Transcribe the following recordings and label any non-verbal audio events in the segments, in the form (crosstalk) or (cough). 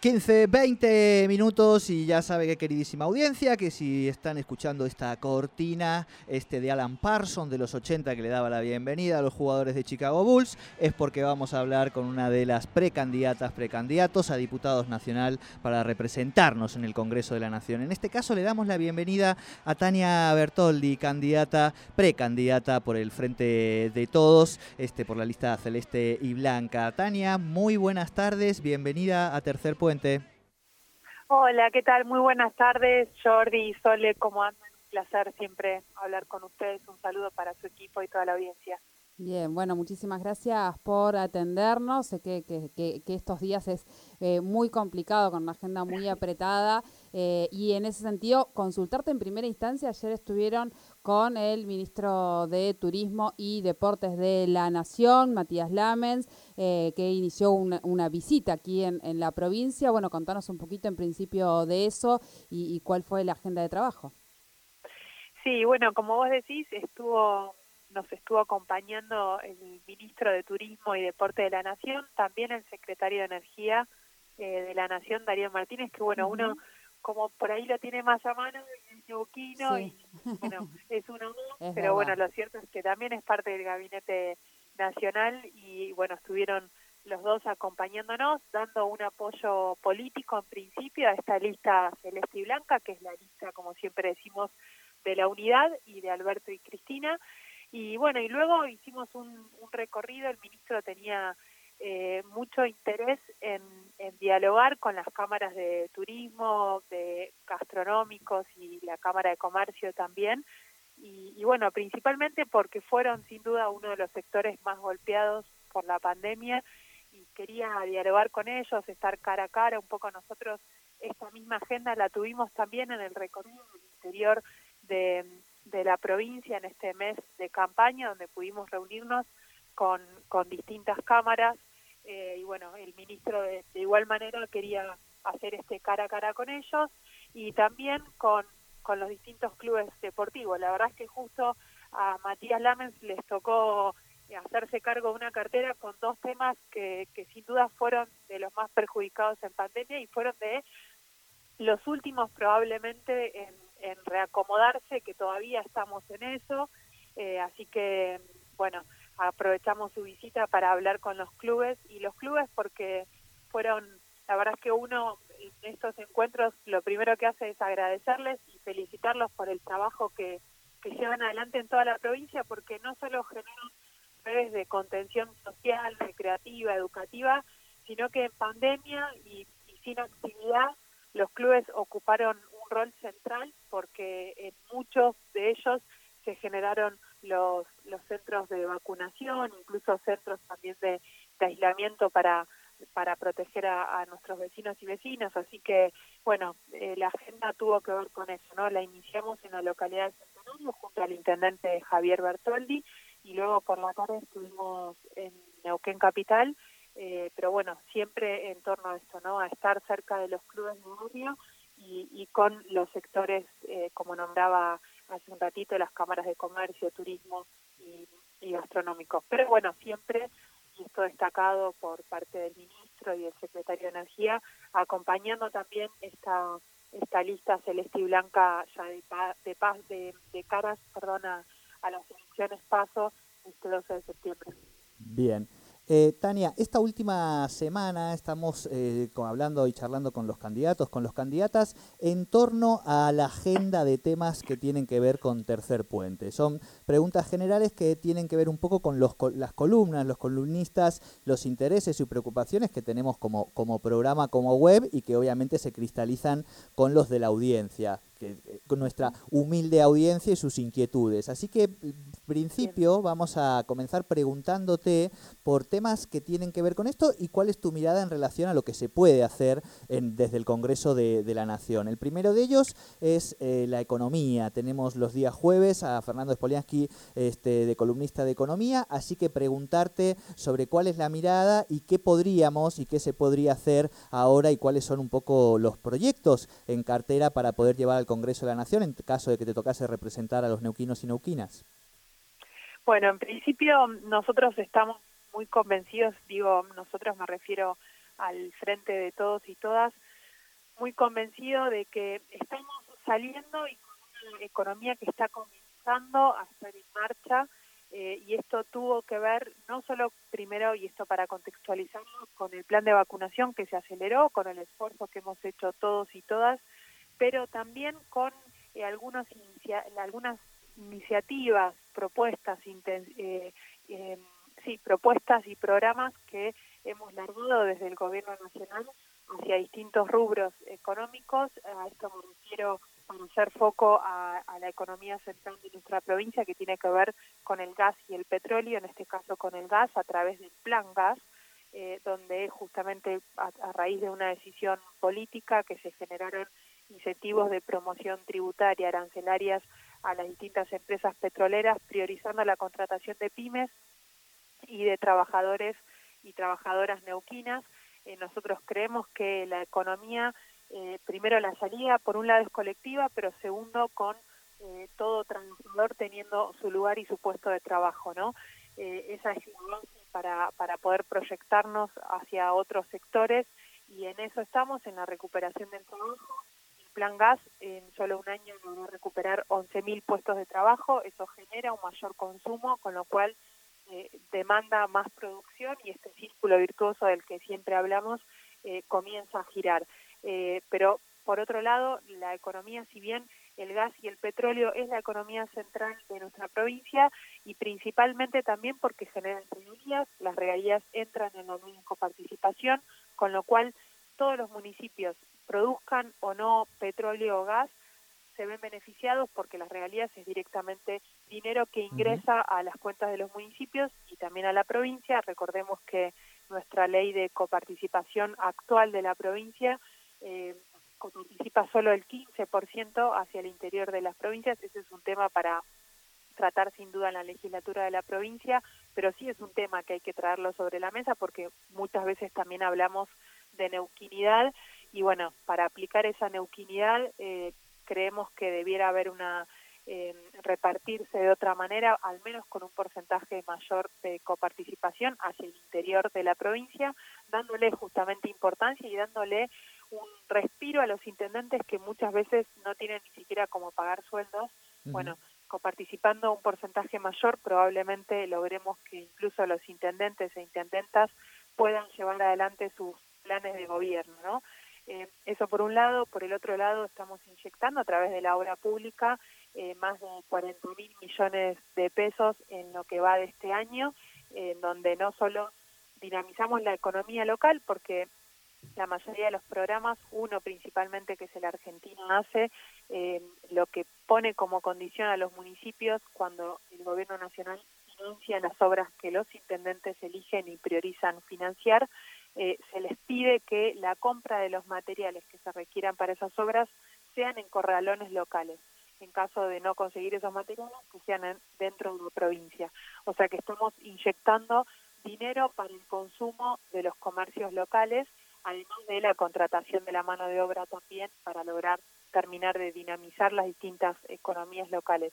15, 20 minutos y ya sabe que queridísima audiencia que si están escuchando esta cortina este de Alan Parson de los 80 que le daba la bienvenida a los jugadores de Chicago Bulls es porque vamos a hablar con una de las precandidatas, precandidatos a diputados nacional para representarnos en el Congreso de la Nación. En este caso le damos la bienvenida a Tania Bertoldi, candidata, precandidata por el Frente de Todos, este por la lista celeste y blanca. Tania, muy buenas tardes, bienvenida a Tercer Pueblo Hola, ¿qué tal? Muy buenas tardes, Jordi y Sole, ¿cómo andan? Un placer siempre hablar con ustedes. Un saludo para su equipo y toda la audiencia. Bien, bueno, muchísimas gracias por atendernos. Sé que, que, estos días es eh, muy complicado, con una agenda muy apretada. Eh, y en ese sentido, consultarte en primera instancia. Ayer estuvieron con el ministro de Turismo y Deportes de la Nación, Matías Lamens, eh, que inició una, visita aquí en, la provincia. Bueno, contanos un poquito en principio de eso y, y cuál fue la agenda de trabajo. Sí, bueno, como vos decís, estuvo nos estuvo acompañando el ministro de Turismo y Deporte de la Nación, también el secretario de Energía eh, de la Nación, Darío Martínez, que bueno, uno como por ahí lo tiene más a mano, y neuquino, y bueno, (laughs) es uno más, pero bueno, lo cierto es que también es parte del gabinete nacional y bueno, estuvieron los dos acompañándonos, dando un apoyo político en principio a esta lista celeste y blanca, que es la lista, como siempre decimos, de la unidad y de Alberto y Cristina, y bueno, y luego hicimos un, recorrido, el ministro tenía eh, mucho interés en, dialogar con las cámaras de turismo, de gastronómicos y la Cámara de Comercio también. Y, y, bueno, principalmente porque fueron sin duda uno de los sectores más golpeados por la pandemia y quería dialogar con ellos, estar cara a cara. Un poco nosotros esta misma agenda la tuvimos también en el recorrido del interior de, de la provincia en este mes de campaña, donde pudimos reunirnos con, con distintas cámaras eh, y bueno, el ministro de, igual manera quería hacer este cara a cara con ellos y también con, con los distintos clubes deportivos. La verdad es que justo a Matías Lamens les tocó hacerse cargo de una cartera con dos temas que, que sin duda fueron de los más perjudicados en pandemia y fueron de los últimos probablemente en reacomodarse, que todavía estamos en eso, eh, así que, bueno, aprovechamos su visita para hablar con los clubes y los clubes porque fueron, la verdad es que uno en estos encuentros lo primero que hace es agradecerles y felicitarlos por el trabajo que, que llevan adelante en toda la provincia porque no solo generan redes de contención social, recreativa, educativa, sino que en pandemia y sin actividad los clubes ocuparon rol central porque en muchos de ellos se generaron los, los centros de vacunación, incluso centros también de, aislamiento para para proteger a, nuestros vecinos y vecinas, así que, bueno, eh, la agenda tuvo que ver con eso, ¿no? La iniciamos en la localidad de Centenario junto al intendente Javier Bertoldi y luego por la tarde estuvimos en Neuquén Capital, eh, pero bueno, siempre en torno a esto, ¿no? A estar cerca de los clubes de barrio y, con los sectores, eh, como nombraba hace un ratito, las cámaras de comercio, turismo y, y gastronómicos. Pero bueno, siempre, y esto destacado por parte del ministro y del secretario de Energía, acompañando también esta esta lista celeste y blanca de, paz, de, caras a, las elecciones paso este 12 de septiembre. Bien. Eh, Tania, esta última semana estamos eh, hablando y charlando con los candidatos, con los candidatas, en torno a la agenda de temas que tienen que ver con Tercer Puente. Son preguntas generales que tienen que ver un poco con los, las columnas, los columnistas, los intereses y preocupaciones que tenemos como, como programa, como web y que obviamente se cristalizan con los de la audiencia con nuestra humilde audiencia y sus inquietudes. Así que, en principio, vamos a comenzar preguntándote por temas que tienen que ver con esto y cuál es tu mirada en relación a lo que se puede hacer desde el Congreso de, la Nación. El primero de ellos es eh, la economía. Tenemos los días jueves a Fernando Spoliansky, este, de columnista de economía, así que preguntarte sobre cuál es la mirada y qué podríamos y qué se podría hacer ahora y cuáles son un poco los proyectos en cartera para poder llevar al Congreso de la Nación en caso de que te tocase representar a los neuquinos y neuquinas? Bueno, en principio nosotros estamos muy convencidos, digo, nosotros me refiero al frente de todos y todas, muy convencidos de que estamos saliendo y con una economía que está comenzando a estar en marcha eh, y esto tuvo que ver no solo primero, y esto para contextualizarlo, con el plan de vacunación que se aceleró, con el esfuerzo que hemos hecho todos y todas, pero también con eh, algunas iniciativas, propuestas, eh, eh, sí, propuestas y programas que hemos largado desde el Gobierno Nacional hacia distintos rubros económicos. A esto me refiero para hacer foco a, la economía central de nuestra provincia, que tiene que ver con el gas y el petróleo, en este caso con el gas, a través del Plan Gas, donde justamente a raíz de una decisión política que se generaron incentivos de promoción tributaria, arancelarias a las distintas empresas petroleras, priorizando la contratación de pymes y de trabajadores y trabajadoras neuquinas. Eh, nosotros creemos que la economía, eh, primero la salida, por un lado es colectiva, pero segundo con eh, todo trabajador teniendo su lugar y su puesto de trabajo, ¿no? esa es para, para poder proyectarnos hacia otros sectores y en eso estamos, en la recuperación del trabajo, Plan Gas en solo un año logró recuperar 11.000 puestos de trabajo, eso genera un mayor consumo, con lo cual eh, demanda más producción y este círculo virtuoso del que siempre hablamos eh, comienza a girar. Eh, pero por otro lado, la economía, si bien el gas y el petróleo es la economía central de nuestra provincia y principalmente también porque generan regalías, las regalías entran en la única participación, con lo cual todos los municipios produzcan o no petróleo o gas, se ven beneficiados porque las regalías es directamente dinero que ingresa a las cuentas de los municipios y también a la provincia. Recordemos que nuestra ley de coparticipación actual de la provincia eh, coparticipa solo el 15% hacia el interior de las provincias. Ese es un tema para tratar sin duda en la legislatura de la provincia, pero sí es un tema que hay que traerlo sobre la mesa porque muchas veces también hablamos de neuquinidad y bueno, para aplicar esa neuquinidad eh, creemos que debiera haber una eh, repartirse de otra manera, al menos con un porcentaje mayor de coparticipación hacia el interior de la provincia, dándole justamente importancia y dándole un respiro a los intendentes que muchas veces no tienen ni siquiera como pagar sueldos. Bueno, coparticipando un porcentaje mayor, probablemente logremos que incluso los intendentes e intendentas puedan llevar adelante sus planes de gobierno, ¿no? Eh, eso por un lado, por el otro lado estamos inyectando a través de la obra pública eh, más de 40 mil millones de pesos en lo que va de este año, en donde no solo dinamizamos la economía local, porque la mayoría de los programas, uno principalmente que es el argentino hace, eh, lo que pone como condición a los municipios cuando el gobierno nacional financia las obras que los intendentes eligen y priorizan financiar, eh, se les pide que la compra de los materiales que se requieran para esas obras sean en corralones locales. En caso de no conseguir esos materiales, que sean dentro de la provincia. O sea que estamos inyectando dinero para el consumo de los comercios locales, además de la contratación de la mano de obra también para lograr terminar de dinamizar las distintas economías locales.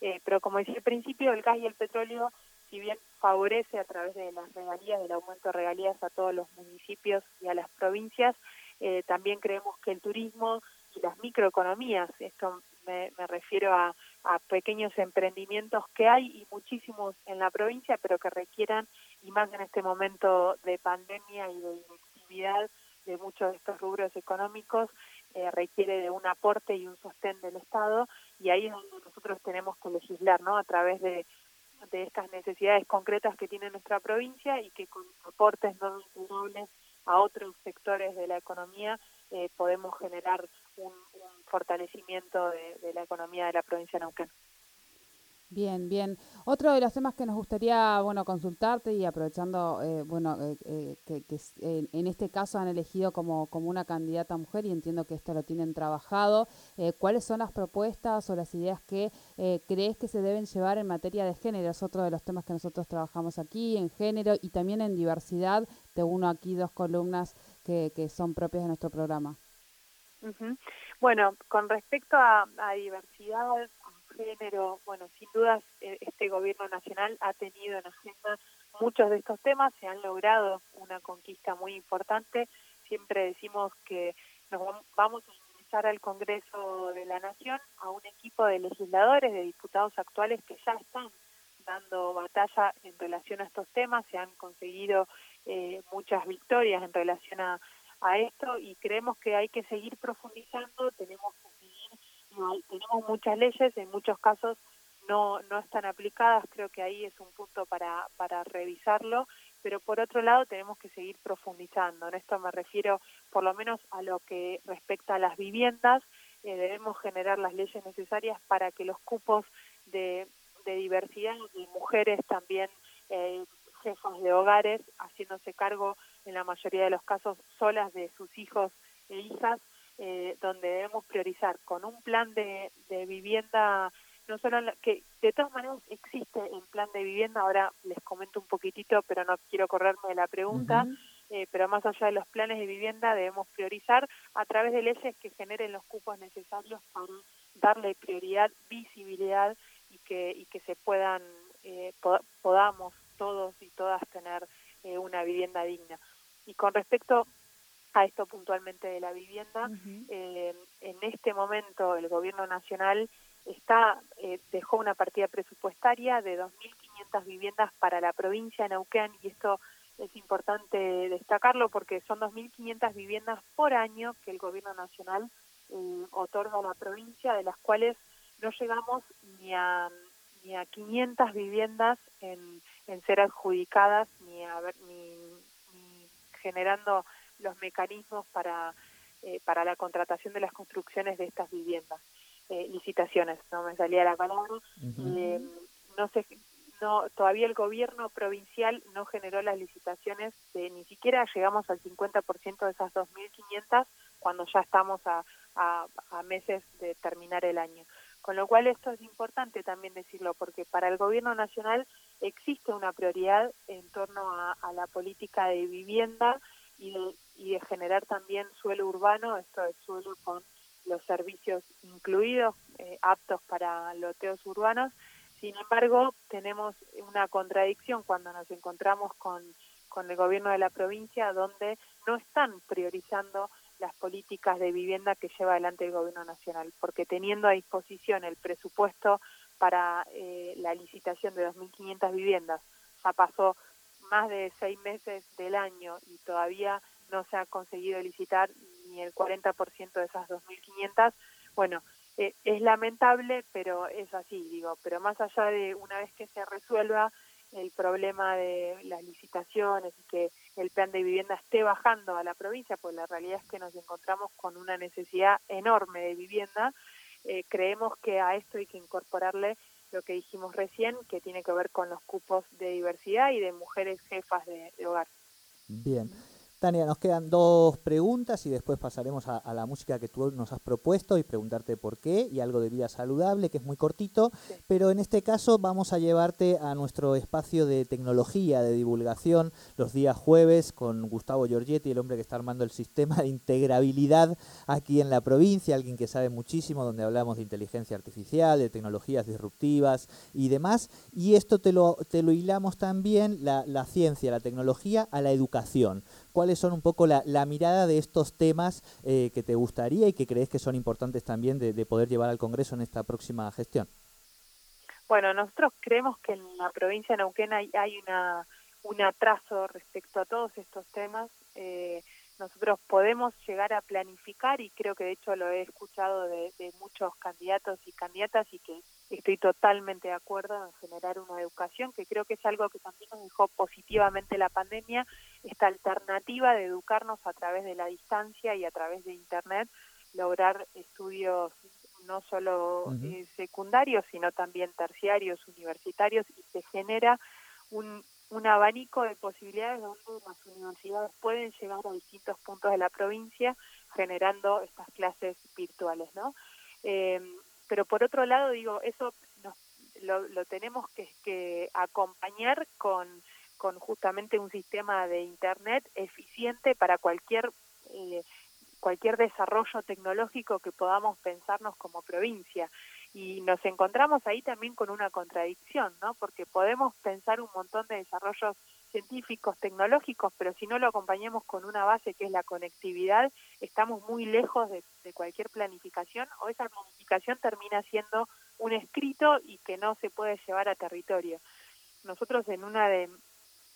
Eh, pero como decía al principio, el gas y el petróleo si bien favorece a través de las regalías, del aumento de regalías a todos los municipios y a las provincias, eh, también creemos que el turismo y las microeconomías, esto me, refiero a, a pequeños emprendimientos que hay y muchísimos en la provincia, pero que requieran, y más en este momento de pandemia y de inactividad de muchos de estos rubros económicos, eh, requiere de un aporte y un sostén del Estado, y ahí es donde nosotros tenemos que legislar, ¿no? A través de, de estas necesidades concretas que tiene nuestra provincia y que con aportes no vinculables a otros sectores de la economía eh, podemos generar un, fortalecimiento de, la economía de la provincia de Neuquén. Bien, bien. Otro de los temas que nos gustaría, bueno, consultarte y aprovechando, eh, bueno, eh, que, en este caso han elegido como, como una candidata mujer y entiendo que esto lo tienen trabajado, ¿cuáles son las propuestas o las ideas que crees que se deben llevar en materia de género? Es otro de los temas que nosotros trabajamos aquí, en género y también en diversidad. Te uno aquí dos columnas que, que son propias de nuestro programa. Bueno, con respecto a, diversidad, a género, bueno, sin dudas eh, este gobierno nacional ha tenido en agenda muchos de estos temas, se han logrado una conquista muy importante. Siempre decimos que nos vamos a ingresar al Congreso de la Nación a un equipo de legisladores, de diputados actuales que ya están dando batalla en relación a estos temas, se han conseguido eh, muchas victorias en relación a a esto y creemos que hay que seguir profundizando, tenemos que tenemos muchas leyes, en muchos casos no, no están aplicadas, creo que ahí es un punto para, para revisarlo, pero por otro lado tenemos que seguir profundizando, en esto me refiero por lo menos a lo que respecta a las viviendas, eh, debemos generar las leyes necesarias para que los cupos de, de diversidad de mujeres también eh, jefas de hogares haciéndose cargo en la mayoría de los casos solas de sus hijos e hijas, eh, donde debemos priorizar con un plan de, vivienda, no solo que de todas maneras existe el plan de vivienda, ahora les comento un poquitito, pero no quiero correrme de la pregunta, eh, pero más allá de los planes de vivienda debemos priorizar a través de leyes que generen los cupos necesarios para darle prioridad, visibilidad y que, y que se puedan, eh, podamos todos y todas tener una vivienda digna. Y con respecto a esto puntualmente de la vivienda, eh, en este momento el gobierno nacional está eh, dejó una partida presupuestaria de 2.500 viviendas para la provincia de Neuquén y esto es importante destacarlo porque son 2.500 viviendas por año que el gobierno nacional eh, otorga a la provincia, de las cuales no llegamos ni a ni a 500 viviendas en, en ser adjudicadas ni a ni generando los mecanismos para, eh, para la contratación de las construcciones de estas viviendas. Eh, licitaciones, no me salía la palabra. Eh, no sé, no, todavía el gobierno provincial no generó las licitaciones, ni siquiera llegamos al 50% de esas 2.500 cuando ya estamos a, a, a, meses de terminar el año. Con lo cual esto es importante también decirlo, porque para el gobierno nacional existe una prioridad en torno a, la política de vivienda y de, y de generar también suelo urbano, esto es suelo con los servicios incluidos, eh, aptos para loteos urbanos. Sin embargo, tenemos una contradicción cuando nos encontramos con, con el gobierno de la provincia, donde no están priorizando las políticas de vivienda que lleva adelante el gobierno nacional, porque teniendo a disposición el presupuesto para eh, la licitación de 2.500 viviendas. Ya pasó más de seis meses del año y todavía no se ha conseguido licitar ni el 40% de esas 2.500. Bueno, eh, es lamentable, pero es así, digo. Pero más allá de una vez que se resuelva el problema de las licitaciones y que el plan de vivienda esté bajando a la provincia, pues la realidad es que nos encontramos con una necesidad enorme de vivienda eh, creemos que a esto hay que incorporarle lo que dijimos recién, que tiene que ver con los cupos de diversidad y de mujeres jefas de hogar. Bien. Tania, nos quedan dos preguntas y después pasaremos a, la música que tú nos has propuesto y preguntarte por qué y algo de vida saludable, que es muy cortito, pero en este caso vamos a llevarte a nuestro espacio de tecnología, de divulgación, los días jueves con Gustavo Giorgetti, el hombre que está armando el sistema de integrabilidad aquí en la provincia, alguien que sabe muchísimo, donde hablamos de inteligencia artificial, de tecnologías disruptivas y demás, y esto te lo, te lo hilamos también, la, la ciencia, la tecnología, a la educación cuáles son un poco la, mirada de estos temas eh, que te gustaría y que crees que son importantes también de, poder llevar al Congreso en esta próxima gestión. Bueno, nosotros creemos que en la provincia de Neuquén hay, una, un atraso respecto a todos estos temas. Eh, nosotros podemos llegar a planificar y creo que de hecho lo he escuchado de, muchos candidatos y candidatas y que estoy totalmente de acuerdo en generar una educación que creo que es algo que también nos dejó positivamente la pandemia, esta alternativa de educarnos a través de la distancia y a través de Internet, lograr estudios no solo eh, secundarios, sino también terciarios, universitarios, y se genera un, un abanico de posibilidades donde las universidades pueden llegar a distintos puntos de la provincia generando estas clases virtuales, ¿no? Eh, pero por otro lado, digo, eso lo, tenemos que, acompañar con, con justamente un sistema de Internet eficiente para cualquier eh, cualquier desarrollo tecnológico que podamos pensarnos como provincia y nos encontramos ahí también con una contradicción, ¿no? Porque podemos pensar un montón de desarrollos científicos, tecnológicos, pero si no lo acompañamos con una base que es la conectividad, estamos muy lejos de, cualquier planificación o esa planificación termina siendo un escrito y que no se puede llevar a territorio. Nosotros en una de,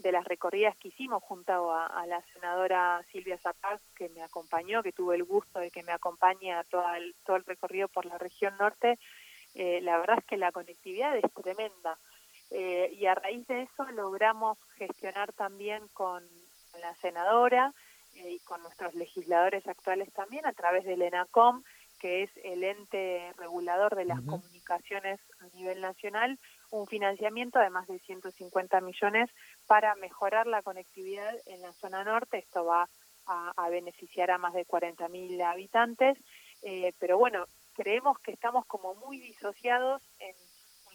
las recorridas que hicimos junto a, la senadora Silvia Zapaz, que me acompañó, que tuvo el gusto de que me acompañe a todo todo el recorrido por la región norte, eh, la verdad es que la conectividad es tremenda. Eh, y a raíz de eso logramos gestionar también con la senadora eh, y con nuestros legisladores actuales también a través del ENACOM, que es el ente regulador de las comunicaciones a nivel nacional, un financiamiento de más de 150 millones para mejorar la conectividad en la zona norte. Esto va a, beneficiar a más de 40.000 habitantes. pero bueno, creemos que estamos como muy disociados en,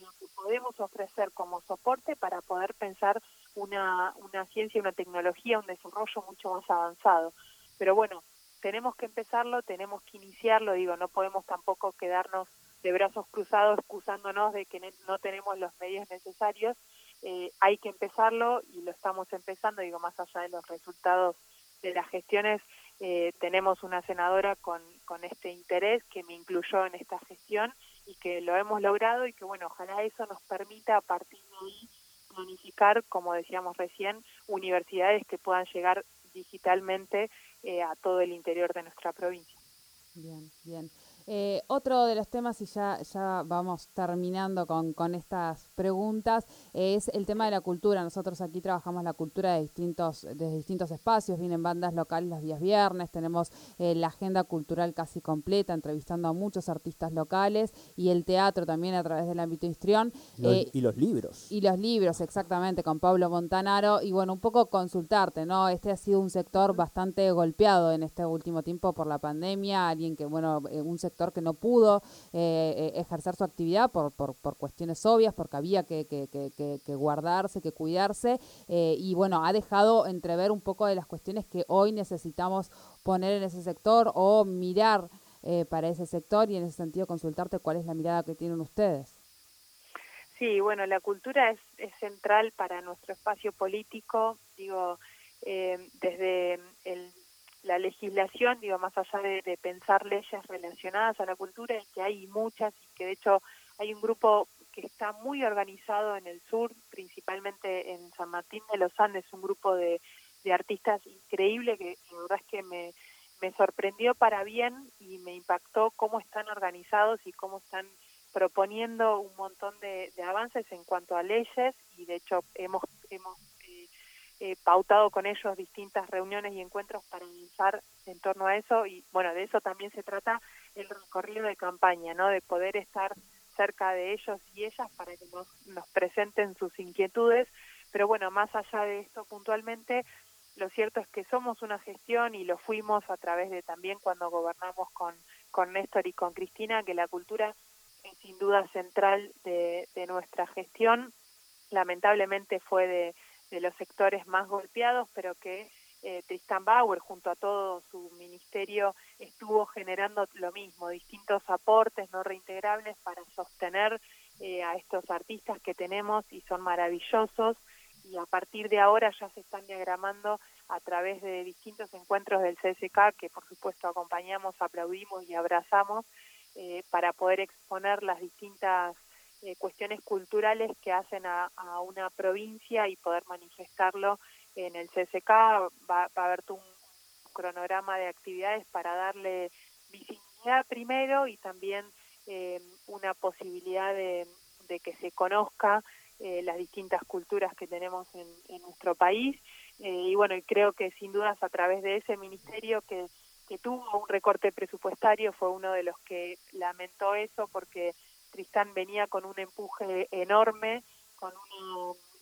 lo que podemos ofrecer como soporte para poder pensar una, una ciencia, una tecnología, un desarrollo mucho más avanzado. Pero bueno, tenemos que empezarlo, tenemos que iniciarlo, digo, no podemos tampoco quedarnos de brazos cruzados excusándonos de que no tenemos los medios necesarios. Eh, hay que empezarlo y lo estamos empezando, digo, más allá de los resultados de las gestiones, eh, tenemos una senadora con, con este interés que me incluyó en esta gestión y que lo hemos logrado y que bueno, ojalá eso nos permita a partir de ahí planificar, como decíamos recién, universidades que puedan llegar digitalmente eh, a todo el interior de nuestra provincia. Bien, bien. Eh, otro de los temas, y ya, ya vamos terminando con, con, estas preguntas, es el tema de la cultura. Nosotros aquí trabajamos la cultura de distintos, de distintos espacios, vienen bandas locales los días viernes, tenemos eh, la agenda cultural casi completa, entrevistando a muchos artistas locales y el teatro también a través del ámbito histrión. Eh, y los libros. Y los libros, exactamente, con Pablo Montanaro. Y bueno, un poco consultarte, ¿no? Este ha sido un sector bastante golpeado en este último tiempo por la pandemia, alguien que, bueno, un sector que no pudo eh, eh, ejercer su actividad por, por, por, cuestiones obvias, porque había que, que, que, guardarse, que cuidarse, eh, y bueno, ha dejado entrever un poco de las cuestiones que hoy necesitamos poner en ese sector o mirar para ese sector y en ese sentido consultarte cuál es la mirada que tienen ustedes. Sí, bueno, la cultura es, es central para nuestro espacio político, digo, desde el la legislación, digo, más allá de, pensar leyes relacionadas a la cultura, es que hay muchas y que de hecho hay un grupo que está muy organizado en el sur, principalmente en San Martín de los Andes, un grupo de, artistas increíble que la verdad es que me, me sorprendió para bien y me impactó cómo están organizados y cómo están proponiendo un montón de, de avances en cuanto a leyes y de hecho hemos, hemos eh, pautado con ellos distintas reuniones y encuentros para avanzar en torno a eso y bueno, de eso también se trata el recorrido de campaña, ¿no? De poder estar cerca de ellos y ellas para que nos, nos presenten sus inquietudes, pero bueno, más allá de esto puntualmente, lo cierto es que somos una gestión y lo fuimos a través de también cuando gobernamos con, con Néstor y con Cristina, que la cultura es sin duda central de, de nuestra gestión. Lamentablemente fue de, de los sectores más golpeados, pero que eh, Tristan Bauer, junto a todo su ministerio, estuvo generando lo mismo, distintos aportes no reintegrables para sostener eh, a estos artistas que tenemos y son maravillosos. Y a partir de ahora ya se están diagramando a través de distintos encuentros del CSK, que por supuesto acompañamos, aplaudimos y abrazamos, eh, para poder exponer las distintas eh, cuestiones culturales que hacen a, una provincia y poder manifestarlo en el CSK. Va, a haber un cronograma de actividades para darle visibilidad primero y también eh, una posibilidad de, que se conozca eh, las distintas culturas que tenemos en, en nuestro país. y bueno, creo que sin dudas a través de ese ministerio que, que tuvo un recorte presupuestario fue uno de los que lamentó eso porque Tristán venía con un empuje enorme, con,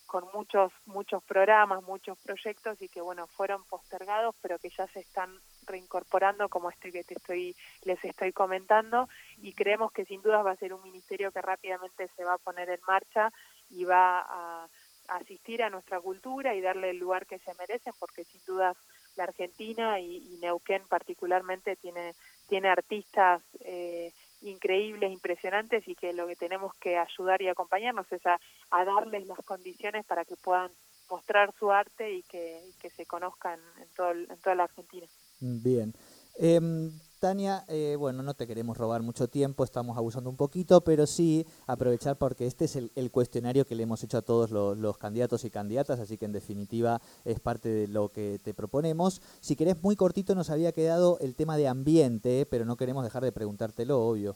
con muchos, muchos programas, muchos proyectos y que bueno, fueron postergados, pero que ya se están reincorporando como este que te estoy, les estoy comentando. Y creemos que sin duda va a ser un ministerio que rápidamente se va a poner en marcha y va a, asistir a nuestra cultura y darle el lugar que se merecen porque sin duda la Argentina y, Neuquén particularmente tiene, tiene artistas eh, increíbles, impresionantes y que lo que tenemos que ayudar y acompañarnos es a, darles las condiciones para que puedan mostrar su arte y que, se conozcan en, todo, en toda la Argentina. Bien. Em, Tania, eh, bueno, no te queremos robar mucho tiempo, estamos abusando un poquito, pero sí aprovechar porque este es el, cuestionario que le hemos hecho a todos los, candidatos y candidatas, así que en definitiva es parte de lo que te proponemos. Si querés, muy cortito nos había quedado el tema de ambiente, pero no queremos dejar de preguntártelo, obvio.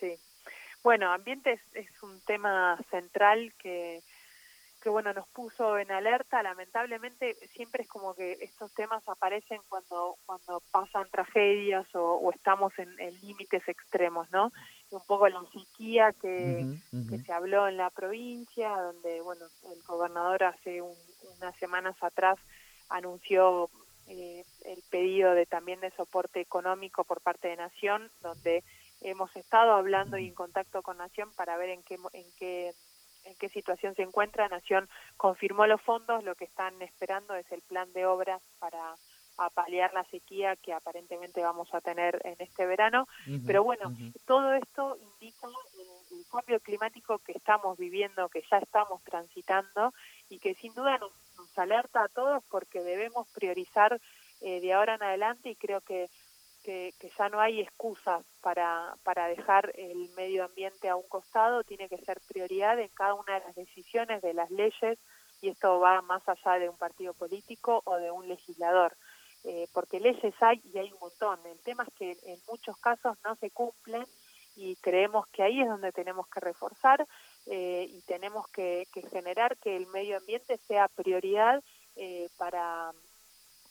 Sí. Bueno, ambiente es un tema central que que bueno nos puso en alerta lamentablemente siempre es como que estos temas aparecen cuando cuando pasan tragedias o, estamos en, límites extremos no un poco la sequía que, se habló en la provincia donde bueno el gobernador hace unas semanas atrás anunció eh, el pedido de también de soporte económico por parte de Nación donde hemos estado hablando y en contacto con Nación para ver en qué en qué en qué situación se encuentra. Nación confirmó los fondos, lo que están esperando es el plan de obras para paliar la sequía que aparentemente vamos a tener en este verano. Pero bueno, todo esto indica el, cambio climático que estamos viviendo, que ya estamos transitando y que sin duda nos, alerta a todos porque debemos priorizar eh, de ahora en adelante y creo que que, ya no hay excusas para, para dejar el medio ambiente a un costado, tiene que ser prioridad en cada una de las decisiones de las leyes y esto va más allá de un partido político o de un legislador, eh, porque leyes hay y hay un montón. El tema es que en muchos casos no se cumplen y creemos que ahí es donde tenemos que reforzar eh, y tenemos que, generar que el medio ambiente sea prioridad eh, para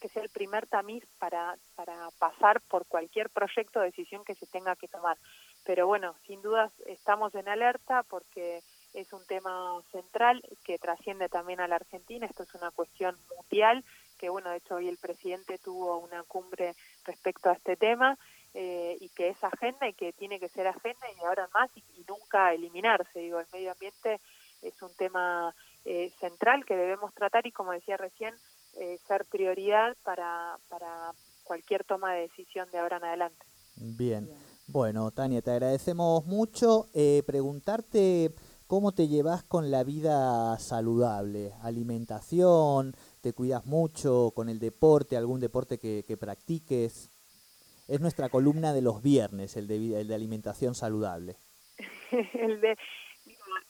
que sea el primer tamiz para, para pasar por cualquier proyecto o decisión que se tenga que tomar. Pero bueno, sin dudas estamos en alerta porque es un tema central que trasciende también a la Argentina. Esto es una cuestión mundial que, bueno, de hecho hoy el presidente tuvo una cumbre respecto a este tema eh, y que es agenda y que tiene que ser agenda y ahora más y, nunca eliminarse. Digo, el medio ambiente es un tema eh, central que debemos tratar y, como decía recién, eh, ser prioridad para, para cualquier toma de decisión de ahora en adelante. Bien. Bueno, Tania, te agradecemos mucho. Eh, preguntarte cómo te llevas con la vida saludable, alimentación, te cuidas mucho con el deporte, algún deporte que, practiques. Es nuestra columna de los viernes, el de, el de alimentación saludable. (laughs) el de,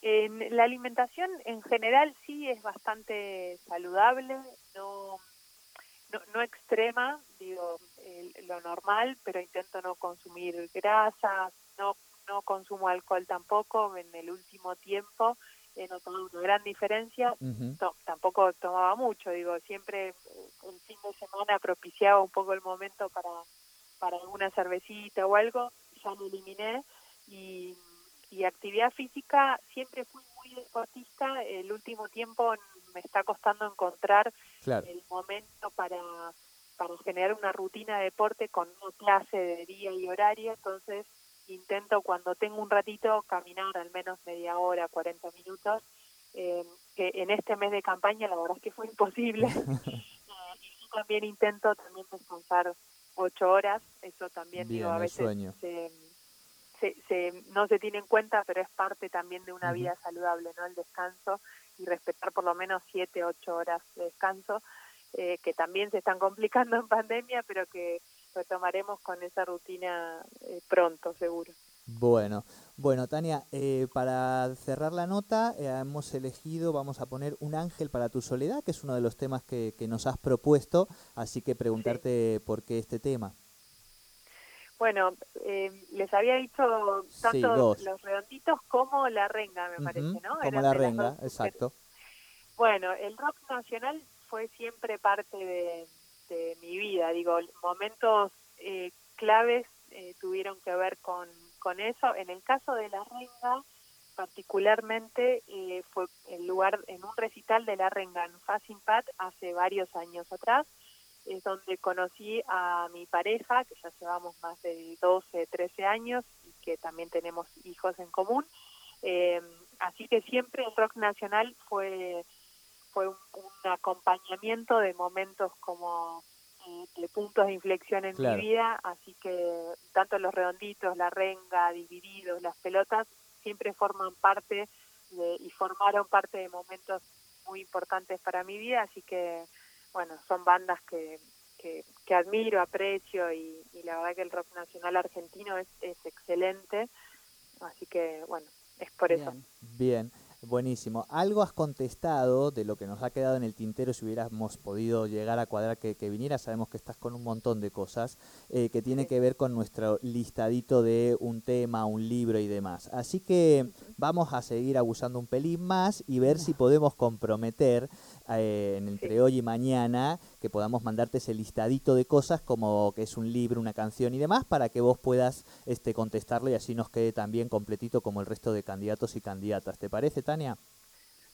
en la alimentación en general sí es bastante saludable, no, no, extrema, digo, lo normal, pero intento no consumir grasas, no, no consumo alcohol tampoco en el último tiempo he notado una gran diferencia. tampoco tomaba mucho, digo, siempre eh, el fin de semana propiciaba un poco el momento para, para alguna cervecita o algo, ya lo eliminé y y actividad física siempre fui muy deportista, el último tiempo me está costando encontrar el momento para, para generar una rutina de deporte con una clase de día y horario, entonces intento cuando tengo un ratito caminar al menos media hora, 40 minutos, eh, que en este mes de campaña la verdad es que fue imposible. (laughs) Eh, y también intento también descansar ocho horas, eso también digo a veces se, no se tiene en cuenta, pero es parte también de una vida saludable, ¿no? El descanso y respetar por lo menos siete, ocho horas de descanso, eh, que también se están complicando en pandemia, pero que retomaremos con esa rutina eh, pronto, seguro. Bueno, bueno, Tania, eh, para cerrar la nota, eh, hemos elegido, vamos a poner un ángel para tu soledad, que es uno de los temas que, que nos has propuesto, así que preguntarte por qué este tema. Bueno, eh, les había dicho tanto los redonditos como la renga, me parece, ¿no? Como la renga, exacto. Bueno, el rock nacional fue siempre parte de, mi vida, digo, momentos eh, claves eh, tuvieron que ver con, con eso. En el caso de la renga, particularmente fue el lugar en un recital de la renga en Facing Pat hace varios años atrás es donde conocí a mi pareja, que ya llevamos más de 12, 13 años y que también tenemos hijos en común. Eh, así que siempre el rock nacional fue, fue un, acompañamiento de momentos como eh, de puntos de inflexión en mi vida, así que tanto los redonditos, la renga, divididos, las pelotas, siempre forman parte de, y formaron parte de momentos muy importantes para mi vida, así que bueno, son bandas que, que, admiro, aprecio y, la verdad que el rock nacional argentino es, es excelente, así que bueno, es por eso. Bien. Buenísimo. Algo has contestado de lo que nos ha quedado en el tintero si hubiéramos podido llegar a cuadrar que, que viniera. Sabemos que estás con un montón de cosas eh, que tiene que ver con nuestro listadito de un tema, un libro y demás. Así que vamos a seguir abusando un pelín más y ver (laughs) si podemos comprometer eh, entre hoy y mañana que podamos mandarte ese listadito de cosas como que es un libro, una canción y demás para que vos puedas este, contestarlo y así nos quede también completito como el resto de candidatos y candidatas. ¿Te parece, Tania?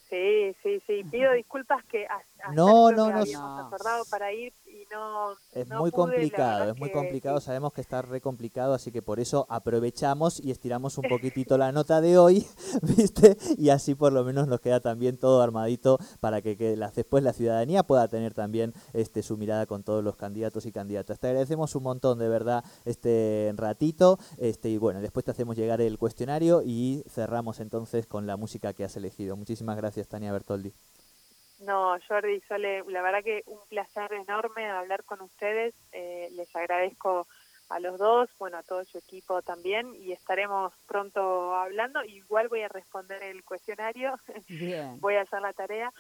Sí, sí, sí. Pido disculpas que hasta no, no, no, acordado para ir y no. Es muy complicado, es muy complicado. Sabemos que está re complicado, así que por eso aprovechamos y estiramos un (laughs) poquitito la nota de hoy, (laughs) ¿viste? Y así por lo menos nos queda también todo armadito para que, que después la ciudadanía pueda tener también este su mirada con todos los candidatos y candidatas. Te agradecemos un montón, de verdad, este ratito. Este, y bueno, después te hacemos llegar el cuestionario y cerramos entonces con la música que has elegido. Muchísimas gracias. Tania Bertoldi. No, Jordi, Sole, la verdad que un placer enorme hablar con ustedes. Eh, les agradezco a los dos, bueno, a todo su equipo también, y estaremos pronto hablando. Igual voy a responder el cuestionario, (laughs) voy a hacer la tarea.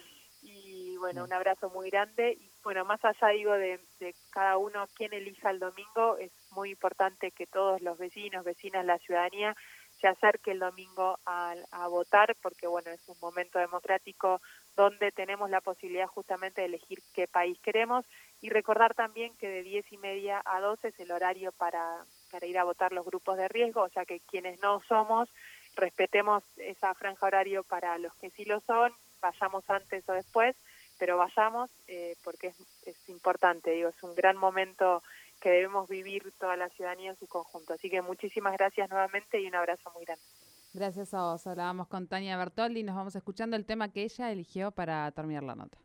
Y bueno, un abrazo muy grande. Y bueno, más allá digo de, de cada uno quien elija el domingo, es muy importante que todos los vecinos, vecinas, la ciudadanía se acerque el domingo a, a, votar, porque bueno, es un momento democrático donde tenemos la posibilidad justamente de elegir qué país queremos y recordar también que de diez y media a 12 es el horario para, para ir a votar los grupos de riesgo, o sea que quienes no somos, respetemos esa franja horario para los que sí lo son, vayamos antes o después, pero vayamos eh, porque es, es importante, digo, es un gran momento que debemos vivir toda la ciudadanía en su conjunto. Así que muchísimas gracias nuevamente y un abrazo muy grande. Gracias a vos. Hablábamos con Tania Bertoldi y nos vamos escuchando el tema que ella eligió para terminar la nota.